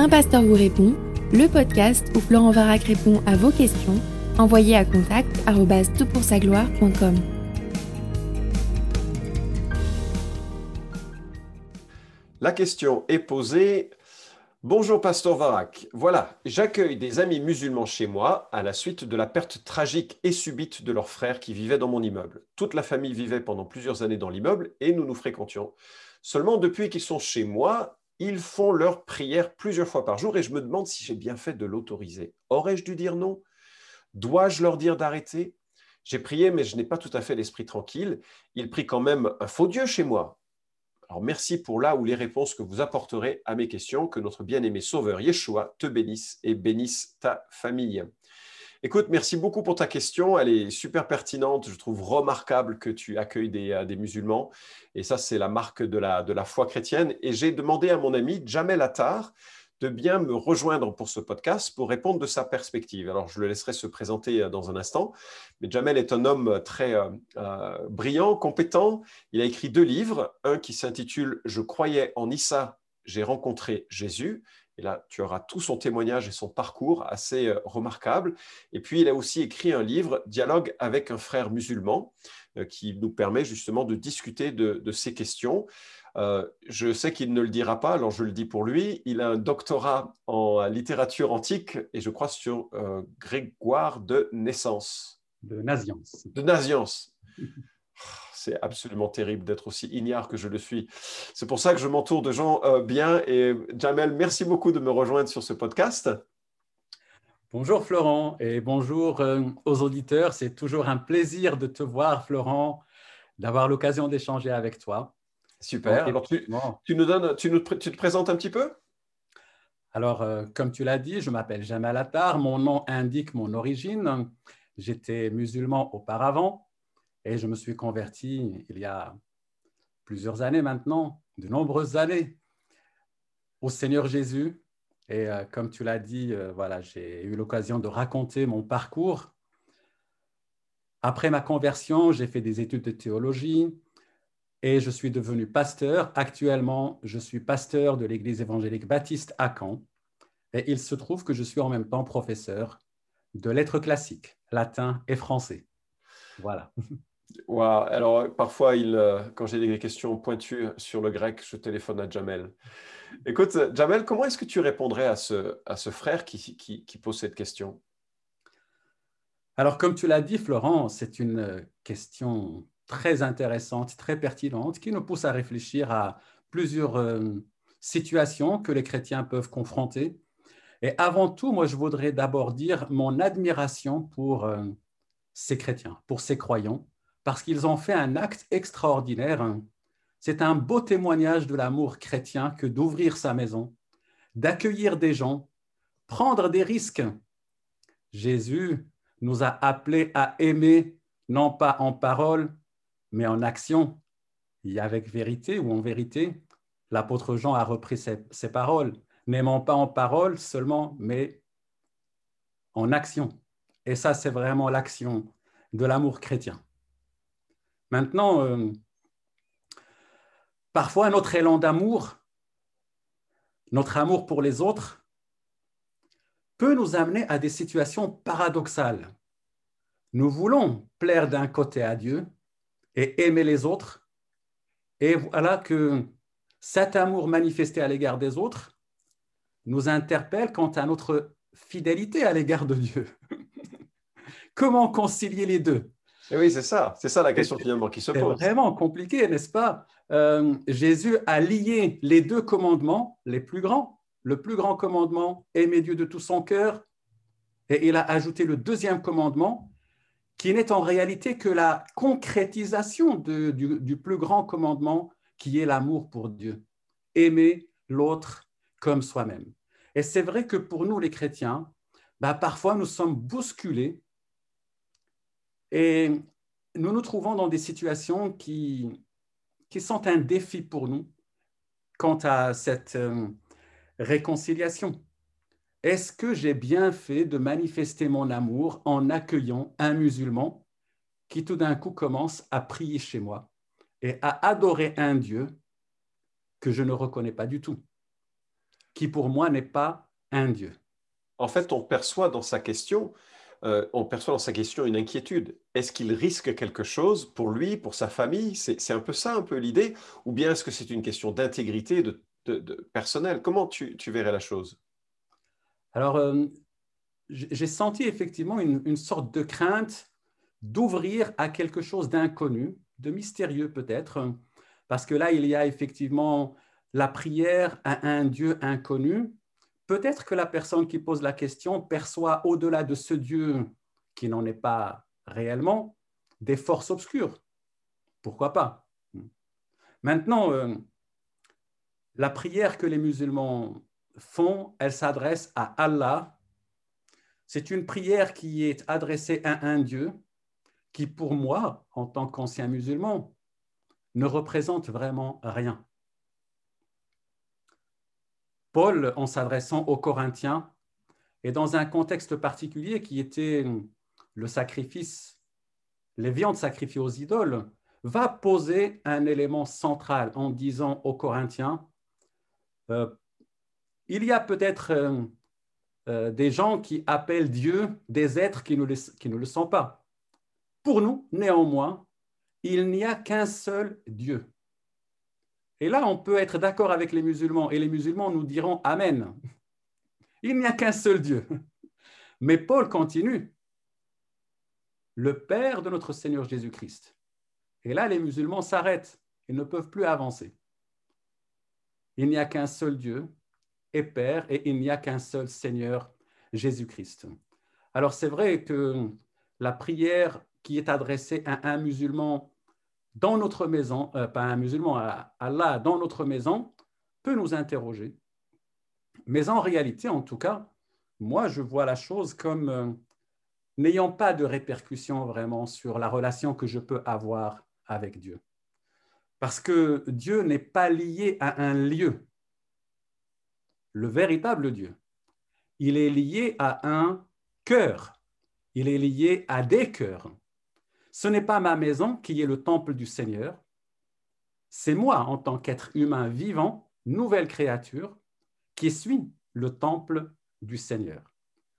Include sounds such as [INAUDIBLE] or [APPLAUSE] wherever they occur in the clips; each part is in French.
Un pasteur vous répond, le podcast où Florent Varac répond à vos questions, envoyez à contact gloire.com La question est posée. Bonjour Pasteur Varac. Voilà, j'accueille des amis musulmans chez moi à la suite de la perte tragique et subite de leur frère qui vivait dans mon immeuble. Toute la famille vivait pendant plusieurs années dans l'immeuble et nous nous fréquentions. Seulement depuis qu'ils sont chez moi, ils font leur prière plusieurs fois par jour et je me demande si j'ai bien fait de l'autoriser. Aurais-je dû dire non? Dois-je leur dire d'arrêter? J'ai prié, mais je n'ai pas tout à fait l'esprit tranquille. Ils prient quand même un faux Dieu chez moi. Alors merci pour là ou les réponses que vous apporterez à mes questions. Que notre bien-aimé Sauveur Yeshua te bénisse et bénisse ta famille. Écoute, merci beaucoup pour ta question. Elle est super pertinente. Je trouve remarquable que tu accueilles des, euh, musulmans. Et ça, c'est la marque de la, foi chrétienne. Et j'ai demandé à mon ami Jamel Attar de bien me rejoindre pour ce podcast pour répondre de sa perspective. Alors, je le laisserai se présenter euh, dans un instant. Mais Jamel est un homme très euh, brillant, compétent. Il a écrit deux livres. Un qui s'intitule Je croyais en Issa, j'ai rencontré Jésus et là, tu auras tout son témoignage et son parcours assez euh, remarquable. Et puis, il a aussi écrit un livre, Dialogue avec un frère musulman, euh, qui nous permet justement de discuter de, ces questions. Euh, je sais qu'il ne le dira pas, alors je le dis pour lui. Il a un doctorat en littérature antique et je crois sur Grégoire de Naissance. De Naziance. De Naziance. [LAUGHS] c'est absolument terrible d'être aussi ignare que je le suis. C'est pour ça que je m'entoure de gens euh, bien. Et Jamel, merci beaucoup de me rejoindre sur ce podcast. Bonjour Florent et bonjour euh, aux auditeurs. C'est toujours un plaisir de te voir, Florent, d'avoir l'occasion d'échanger avec toi. Super. Alors, tu, nous donnes, tu, nous, tu te présentes un petit peu? Alors, euh, comme tu l'as dit, je m'appelle Jamel Attar. Mon nom indique mon origine. J'étais musulman auparavant. Et je me suis converti il y a plusieurs années maintenant, de nombreuses années, au Seigneur Jésus. Et euh, comme tu l'as dit, euh, voilà, j'ai eu l'occasion de raconter mon parcours. Après ma conversion, j'ai fait des études de théologie et je suis devenu pasteur. Actuellement, je suis pasteur de l'Église évangélique baptiste à Caen. Et il se trouve que je suis en même temps professeur de lettres classiques, latin et français. Voilà. [LAUGHS] Alors, parfois, euh, quand j'ai des questions pointues sur le grec, je téléphone à Jamel. Écoute, Jamel, comment est-ce que tu répondrais à ce, frère qui, pose cette question? Alors, comme tu l'as dit, Florent, c'est une question très intéressante, très pertinente, qui nous pousse à réfléchir à plusieurs euh, situations que les chrétiens peuvent confronter. Et avant tout, moi, je voudrais d'abord dire mon admiration pour euh, ces chrétiens, pour ces croyants, parce qu'ils ont fait un acte extraordinaire. C'est un beau témoignage de l'amour chrétien que d'ouvrir sa maison, d'accueillir des gens, prendre des risques. Jésus nous a appelés à aimer, non pas en parole, mais en action. Et avec vérité ou en vérité, l'apôtre Jean a repris ses paroles, n'aimant pas en parole seulement, mais en action. Et ça, c'est vraiment l'action de l'amour chrétien. Maintenant, euh, parfois notre élan d'amour, notre amour pour les autres, peut nous amener à des situations paradoxales. Nous voulons plaire d'un côté à Dieu et aimer les autres, et voilà que cet amour manifesté à l'égard des autres nous interpelle quant à notre fidélité à l'égard de Dieu. [LAUGHS] Comment concilier les deux? Oui, c'est ça. C'est ça la question finalement qui se pose. C'est vraiment compliqué, n'est-ce pas? Euh, Jésus a lié les deux commandements, les plus grands. Le plus grand commandement, aimer Dieu de tout son cœur. Et il a ajouté le deuxième commandement, qui n'est en réalité que la concrétisation du, du plus grand commandement, qui est l'amour pour Dieu. Aimer l'autre comme soi-même. Et c'est vrai que pour nous, les chrétiens, bah, parfois nous sommes bousculés et nous nous trouvons dans des situations qui, qui sont un défi pour nous quant à cette euh, réconciliation. Est-ce que j'ai bien fait de manifester mon amour en accueillant un musulman qui tout d'un coup commence à prier chez moi et à adorer un Dieu que je ne reconnais pas du tout, qui pour moi n'est pas un Dieu? En fait, on perçoit dans sa question, euh, on perçoit dans sa question une inquiétude. Est-ce qu'il risque quelque chose pour lui, pour sa famille? C'est un peu ça, un peu l'idée Ou bien est-ce que c'est une question d'intégrité, de, personnel Comment tu, verrais la chose? Alors, euh, j'ai senti effectivement une, sorte de crainte d'ouvrir à quelque chose d'inconnu, de mystérieux peut-être, parce que là, il y a effectivement la prière à un Dieu inconnu. Peut-être que la personne qui pose la question perçoit au-delà de ce Dieu qui n'en est pas réellement des forces obscures. Pourquoi pas? Maintenant, euh, la prière que les musulmans font, elle s'adresse à Allah c'est une prière qui est adressée à un Dieu qui, pour moi, en tant qu'ancien musulman, ne représente vraiment rien. Paul, en s'adressant aux Corinthiens, et dans un contexte particulier qui était le sacrifice, les viandes sacrifiées aux idoles, va poser un élément central en disant aux Corinthiens, euh, il y a peut-être euh, euh, des gens qui appellent Dieu des êtres qui ne, le, sont pas. Pour nous, néanmoins, il n'y a qu'un seul Dieu. Et là, on peut être d'accord avec les musulmans, et les musulmans nous diront Amen. Il n'y a qu'un seul Dieu. Mais Paul continue. Le Père de notre Seigneur Jésus-Christ. Et là, les musulmans s'arrêtent. Ils ne peuvent plus avancer. Il n'y a qu'un seul Dieu, et Père, et il n'y a qu'un seul Seigneur, Jésus-Christ. Alors c'est vrai que la prière qui est adressée à un musulman dans notre maison, euh, pas un musulman, à Allah dans notre maison, peut nous interroger. Mais en réalité, en tout cas, moi, je vois la chose comme euh, n'ayant pas de répercussions vraiment sur la relation que je peux avoir avec Dieu. Parce que Dieu n'est pas lié à un lieu le véritable Dieu. Il est lié à un cœur. Il est lié à des cœurs. Ce n'est pas ma maison qui est le temple du Seigneur. C'est moi, en tant qu'être humain vivant, nouvelle créature, qui suis le temple du Seigneur.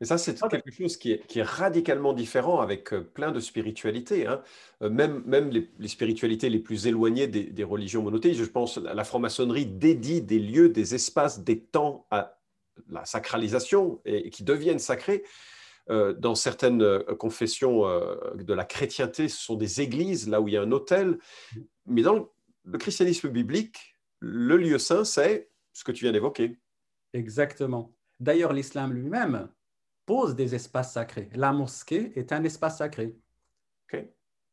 Et ça, c'est quelque chose qui est, radicalement différent avec euh, plein de spiritualités. Hein. Euh, même, même les, spiritualités les plus éloignées des, religions monothéistes, je pense à la franc-maçonnerie dédie des lieux, des espaces, des temps à la sacralisation et, qui deviennent sacrés. Euh, dans certaines confessions de la chrétienté, ce sont des églises, là où il y a un autel. Mais dans le christianisme biblique, le lieu saint, c'est ce que tu viens d'évoquer. Exactement. D'ailleurs, l'islam lui-même pose des espaces sacrés. La mosquée est un espace sacré.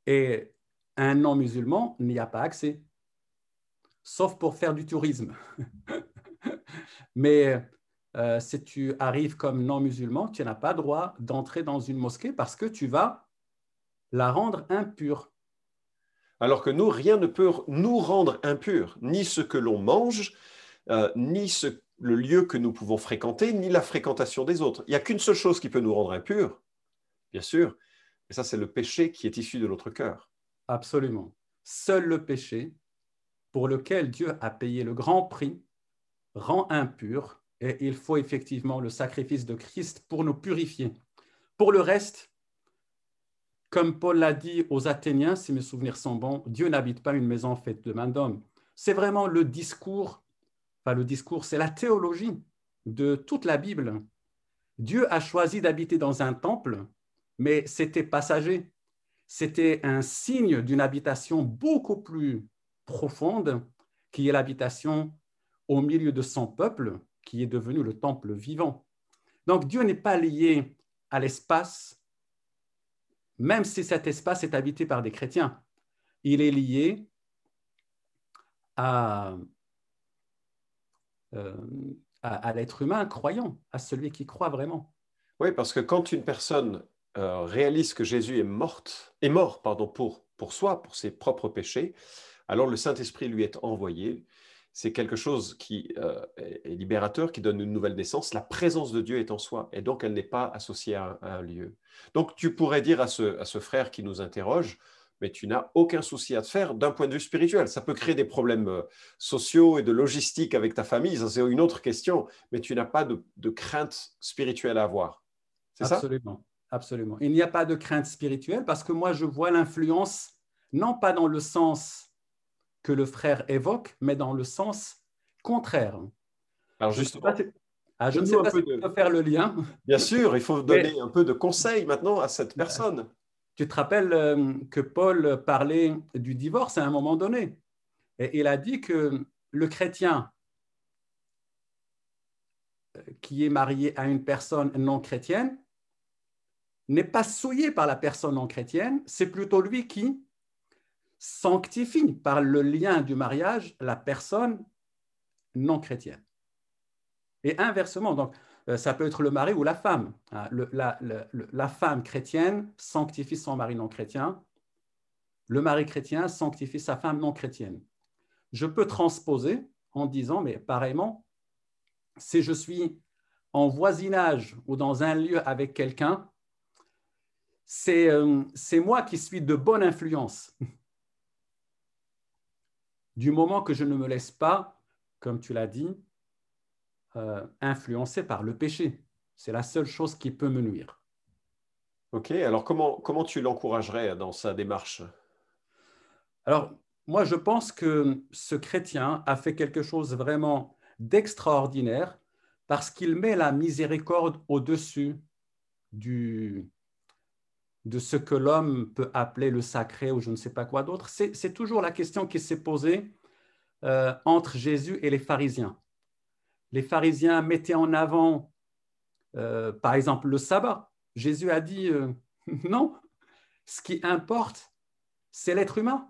Et un non-musulman n'y a pas accès, sauf pour faire du tourisme. [LAUGHS] Mais euh, si tu arrives comme non-musulman, tu n'as pas droit d'entrer dans une mosquée parce que tu vas la rendre impure. Alors que nous, rien ne peut nous rendre impurs, ni ce que l'on mange, euh, ni ce le lieu que nous pouvons fréquenter, ni la fréquentation des autres. Il n'y a qu'une seule chose qui peut nous rendre impurs, bien sûr, et ça c'est le péché qui est issu de notre cœur. Absolument. Seul le péché, pour lequel Dieu a payé le grand prix, rend impur, et il faut effectivement le sacrifice de Christ pour nous purifier. Pour le reste, comme Paul l'a dit aux Athéniens, si mes souvenirs sont bons, Dieu n'habite pas une maison faite de main d'homme. C'est vraiment le discours le discours, c'est la théologie de toute la Bible. Dieu a choisi d'habiter dans un temple, mais c'était passager. C'était un signe d'une habitation beaucoup plus profonde, qui est l'habitation au milieu de son peuple, qui est devenu le temple vivant. Donc Dieu n'est pas lié à l'espace, même si cet espace est habité par des chrétiens. Il est lié à euh, l'être humain croyant, à celui qui croit vraiment. Oui, parce que quand une personne euh, réalise que Jésus est, morte, est mort pardon, pour, pour soi, pour ses propres péchés, alors le Saint-Esprit lui est envoyé. C'est quelque chose qui euh, est libérateur, qui donne une nouvelle naissance. La présence de Dieu est en soi, et donc elle n'est pas associée à un, lieu. Donc tu pourrais dire à ce, frère qui nous interroge, mais tu n'as aucun souci à te faire d'un point de vue spirituel. Ça peut créer des problèmes euh, sociaux et de logistique avec ta famille, ça c'est une autre question, mais tu n'as pas de, crainte spirituelle à avoir. C'est ça? Absolument, absolument. Il n'y a pas de crainte spirituelle parce que moi je vois l'influence non pas dans le sens que le frère évoque, mais dans le sens contraire. Alors justement, ah, je ne sais pas si de... faire le lien. Bien sûr, il faut [LAUGHS] donner un peu de conseils maintenant à cette personne. Tu te rappelles euh, que Paul parlait du divorce à un moment donné. Et il a dit que le chrétien euh, qui est marié à une personne non chrétienne n'est pas souillé par la personne non chrétienne, c'est plutôt lui qui sanctifie par le lien du mariage la personne non chrétienne. Et inversement, donc, euh, ça peut être le mari ou la femme. Hein. la, femme chrétienne sanctifie son mari non chrétien. Le mari chrétien sanctifie sa femme non chrétienne. Je peux transposer en disant, mais pareillement, si je suis en voisinage ou dans un lieu avec quelqu'un, c'est euh, moi qui suis de bonne influence. Du moment que je ne me laisse pas, comme tu l'as dit, euh, influencé par le péché. C'est la seule chose qui peut me nuire. Ok, alors comment, comment tu l'encouragerais dans sa démarche? Alors, moi, je pense que ce chrétien a fait quelque chose vraiment d'extraordinaire parce qu'il met la miséricorde au-dessus du, de ce que l'homme peut appeler le sacré ou je ne sais pas quoi d'autre. C'est toujours la question qui s'est posée euh, entre Jésus et les pharisiens les pharisiens mettaient en avant, euh, par exemple, le sabbat. Jésus a dit euh, [LAUGHS] non, ce qui importe, c'est l'être humain,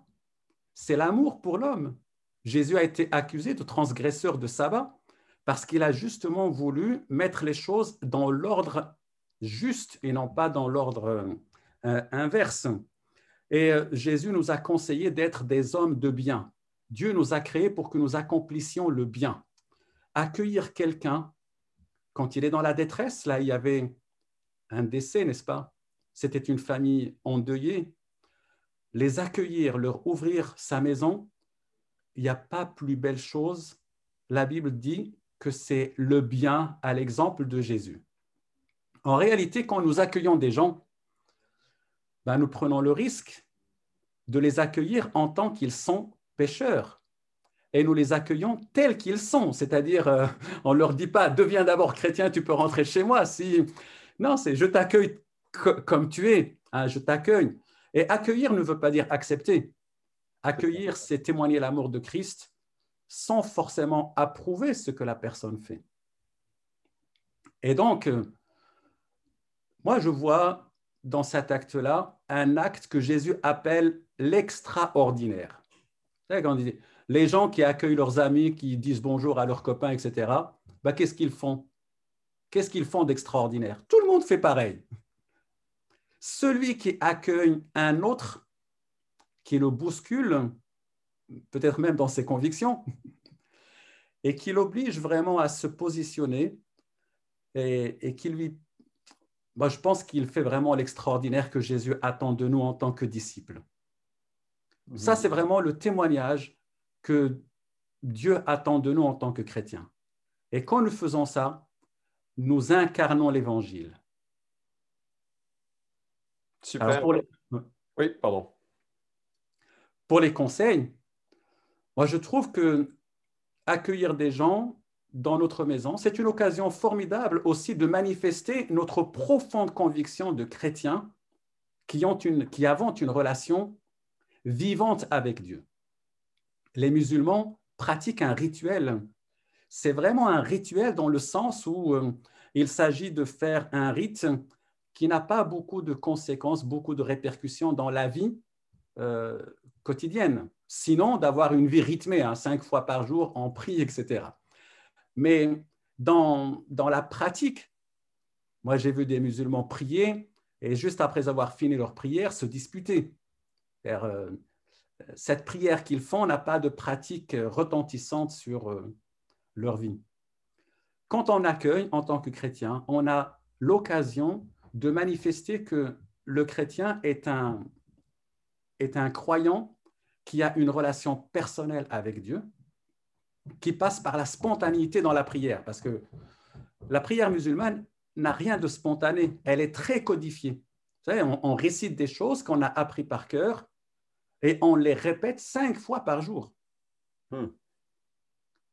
c'est l'amour pour l'homme. Jésus a été accusé de transgresseur de sabbat parce qu'il a justement voulu mettre les choses dans l'ordre juste et non pas dans l'ordre inverse. Et Jésus nous a conseillé d'être des hommes de bien. Dieu nous a créés pour que nous accomplissions le bien accueillir quelqu'un quand il est dans la détresse. Là, il y avait un décès, n'est-ce pas? C'était une famille endeuillée. Les accueillir, leur ouvrir sa maison, il n'y a pas plus belle chose. La Bible dit que c'est le bien à l'exemple de Jésus. En réalité, quand nous accueillons des gens, ben, nous prenons le risque de les accueillir en tant qu'ils sont pécheurs et nous les accueillons tels qu'ils sont. C'est-à-dire, euh, on ne leur dit pas, deviens d'abord chrétien, tu peux rentrer chez moi. Si... Non, c'est je t'accueille comme tu es, hein, je t'accueille. Et accueillir ne veut pas dire accepter. Accueillir, c'est témoigner l'amour de Christ sans forcément approuver ce que la personne fait. Et donc, euh, moi, je vois dans cet acte-là un acte que Jésus appelle l'extraordinaire. Les gens qui accueillent leurs amis, qui disent bonjour à leurs copains, etc., bah, qu'est-ce qu'ils font? Qu'est-ce qu'ils font d'extraordinaire? Tout le monde fait pareil. Celui qui accueille un autre, qui le bouscule, peut-être même dans ses convictions, et qui l'oblige vraiment à se positionner et, qui lui... Moi, je pense qu'il fait vraiment l'extraordinaire que Jésus attend de nous en tant que disciples. Ça, c'est vraiment le témoignage que Dieu attend de nous en tant que chrétiens. Et quand nous faisons ça, nous incarnons l'Évangile. Super. Oui, pardon. Pour les conseils, moi je trouve que accueillir des gens dans notre maison, c'est une occasion formidable aussi de manifester notre profonde conviction de chrétiens qui, ont une, qui avons une relation vivante avec Dieu les musulmans pratiquent un rituel. C'est vraiment un rituel dans le sens où euh, il s'agit de faire un rite qui n'a pas beaucoup de conséquences, beaucoup de répercussions dans la vie euh, quotidienne. Sinon, d'avoir une vie rythmée, hein, cinq fois par jour, en prix, etc. Mais dans, la pratique, moi j'ai vu des musulmans prier et juste après avoir fini leur prière, se disputer. Euh, cette prière qu'ils font n'a pas de pratique retentissante sur euh, leur vie. Quand on accueille en tant que chrétien, on a l'occasion de manifester que le chrétien est un croyant qui a une relation personnelle avec Dieu, qui passe par la spontanéité dans la prière, parce que la prière musulmane n'a rien de spontané, elle est très codifiée. Vous savez, on, récite des choses qu'on a appris par cœur et on les répète cinq fois par jour. Hmm.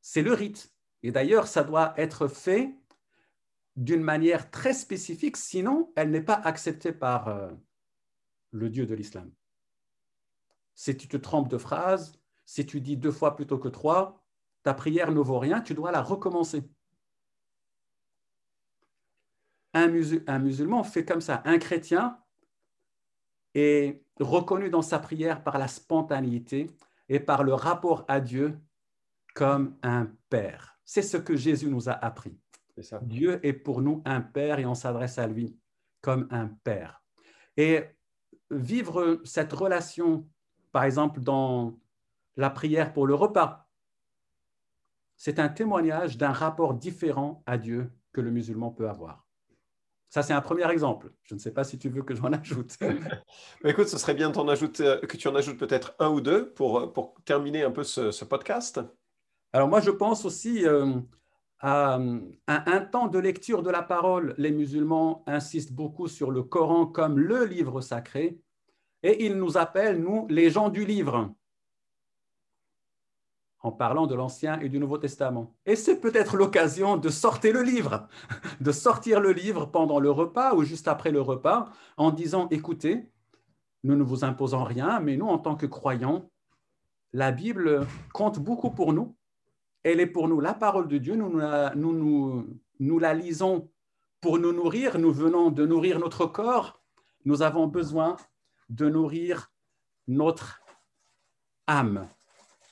C'est le rite. Et d'ailleurs, ça doit être fait d'une manière très spécifique, sinon elle n'est pas acceptée par euh, le Dieu de l'islam. Si tu te trompes de phrase, si tu dis deux fois plutôt que trois, ta prière ne vaut rien, tu dois la recommencer. Un, musulman fait comme ça. Un chrétien est reconnu dans sa prière par la spontanéité et par le rapport à Dieu comme un père. C'est ce que Jésus nous a appris. Dieu est pour nous un père et on s'adresse à lui comme un père. Et vivre cette relation, par exemple, dans la prière pour le repas, c'est un témoignage d'un rapport différent à Dieu que le musulman peut avoir. Ça, c'est un premier exemple. Je ne sais pas si tu veux que j'en [LAUGHS] ajoute. Écoute, ce serait bien euh, que tu en ajoutes peut-être un ou deux pour, pour terminer un peu ce, podcast. Alors moi, je pense aussi euh, à, un temps de lecture de la parole. Les musulmans insistent beaucoup sur le Coran comme le livre sacré et ils nous appellent, nous, les gens du livre, en parlant de l'Ancien et du Nouveau Testament. Et c'est peut-être l'occasion de sortir le livre, de sortir le livre pendant le repas ou juste après le repas, en disant, écoutez, nous ne vous imposons rien, mais nous, en tant que croyants, la Bible compte beaucoup pour nous. Elle est pour nous la parole de Dieu. Nous, nous, nous la lisons pour nous nourrir. Nous venons de nourrir notre corps. Nous avons besoin de nourrir notre âme.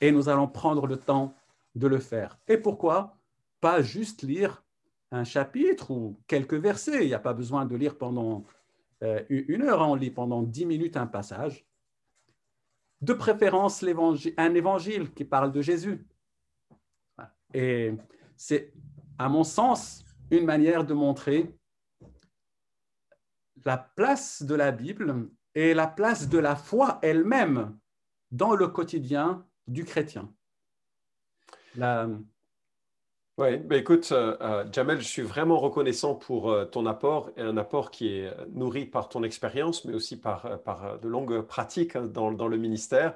Et nous allons prendre le temps de le faire. Et pourquoi Pas juste lire un chapitre ou quelques versets? Il n'y a pas besoin de lire pendant euh, une heure. On lit pendant dix minutes un passage. De préférence, un évangile qui parle de Jésus. Et c'est, à mon sens, une manière de montrer la place de la Bible et la place de la foi elle-même dans le quotidien du chrétien. Oui, ben écoute, euh, euh, Jamel, je suis vraiment reconnaissant pour euh, ton apport, et un apport qui est nourri par ton expérience, mais aussi par, par de longues pratiques hein, dans, dans, le ministère.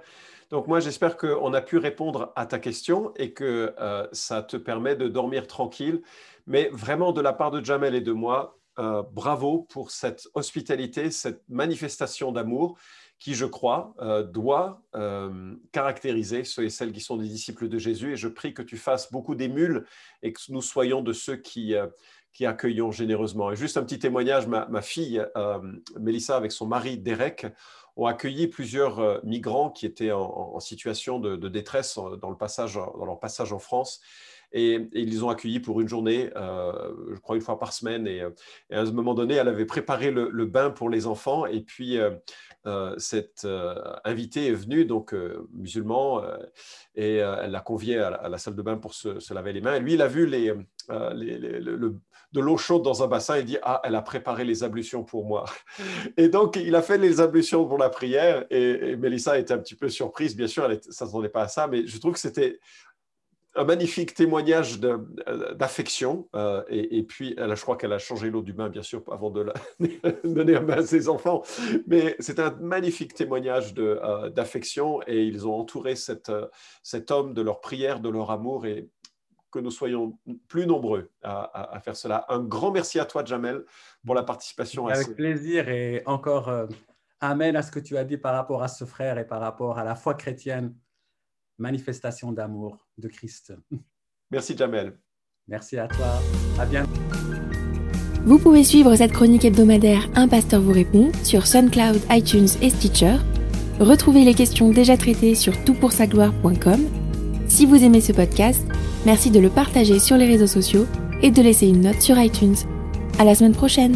Donc moi, j'espère qu'on a pu répondre à ta question et que ça te permet de dormir tranquille. Mais vraiment, de la part de Jamel et de moi, euh, bravo pour cette hospitalité, cette manifestation d'amour qui, je crois, euh, doit euh, caractériser ceux et celles qui sont des disciples de Jésus. Et je prie que tu fasses beaucoup d'émules et que nous soyons de ceux qui, qui accueillons généreusement. Et juste un petit témoignage, ma, fille, Mélissa, avec son mari Derek, ont accueilli plusieurs migrants qui étaient en, situation de, de, détresse dans, le passage, dans leur passage en France. Et, ils les ont accueillis pour une journée, euh, je crois une fois par semaine. Et, euh, à un moment donné, elle avait préparé le, bain pour les enfants. Et puis, euh, cette invitée est venue, donc musulman, et elle l'a convié à la, salle de bain pour se, laver les mains. Et lui, il a vu les, de l'eau chaude dans un bassin. Il dit Ah, elle a préparé les ablutions pour moi. [LAUGHS] Et donc, il a fait les ablutions pour la prière. Et, Mélissa était un petit peu surprise. Bien sûr, elle ne s'attendait pas à ça. Mais je trouve que c'était un magnifique témoignage euh, d'affection. Euh, et, puis, elle, je crois qu'elle a changé l'eau du bain, bien sûr, avant de [LAUGHS] donner un bain à ses enfants. Mais c'est un magnifique témoignage euh, d'affection. et ils ont entouré cet homme de leur prière, de leur amour. Et que nous soyons plus nombreux à, faire cela. Un grand merci à toi, Jamel, pour la participation. Avec plaisir. Et encore, Amen à ce que tu as dit par rapport à ce frère et par rapport à la foi chrétienne manifestation d'amour de Christ. Merci Jamel. Merci à toi. À bientôt. Vous pouvez suivre cette chronique hebdomadaire Un pasteur vous répond sur SoundCloud, iTunes et Stitcher. Retrouvez les questions déjà traitées sur toutpoursagloire.com. Si vous aimez ce podcast, merci de le partager sur les réseaux sociaux et de laisser une note sur iTunes. À la semaine prochaine!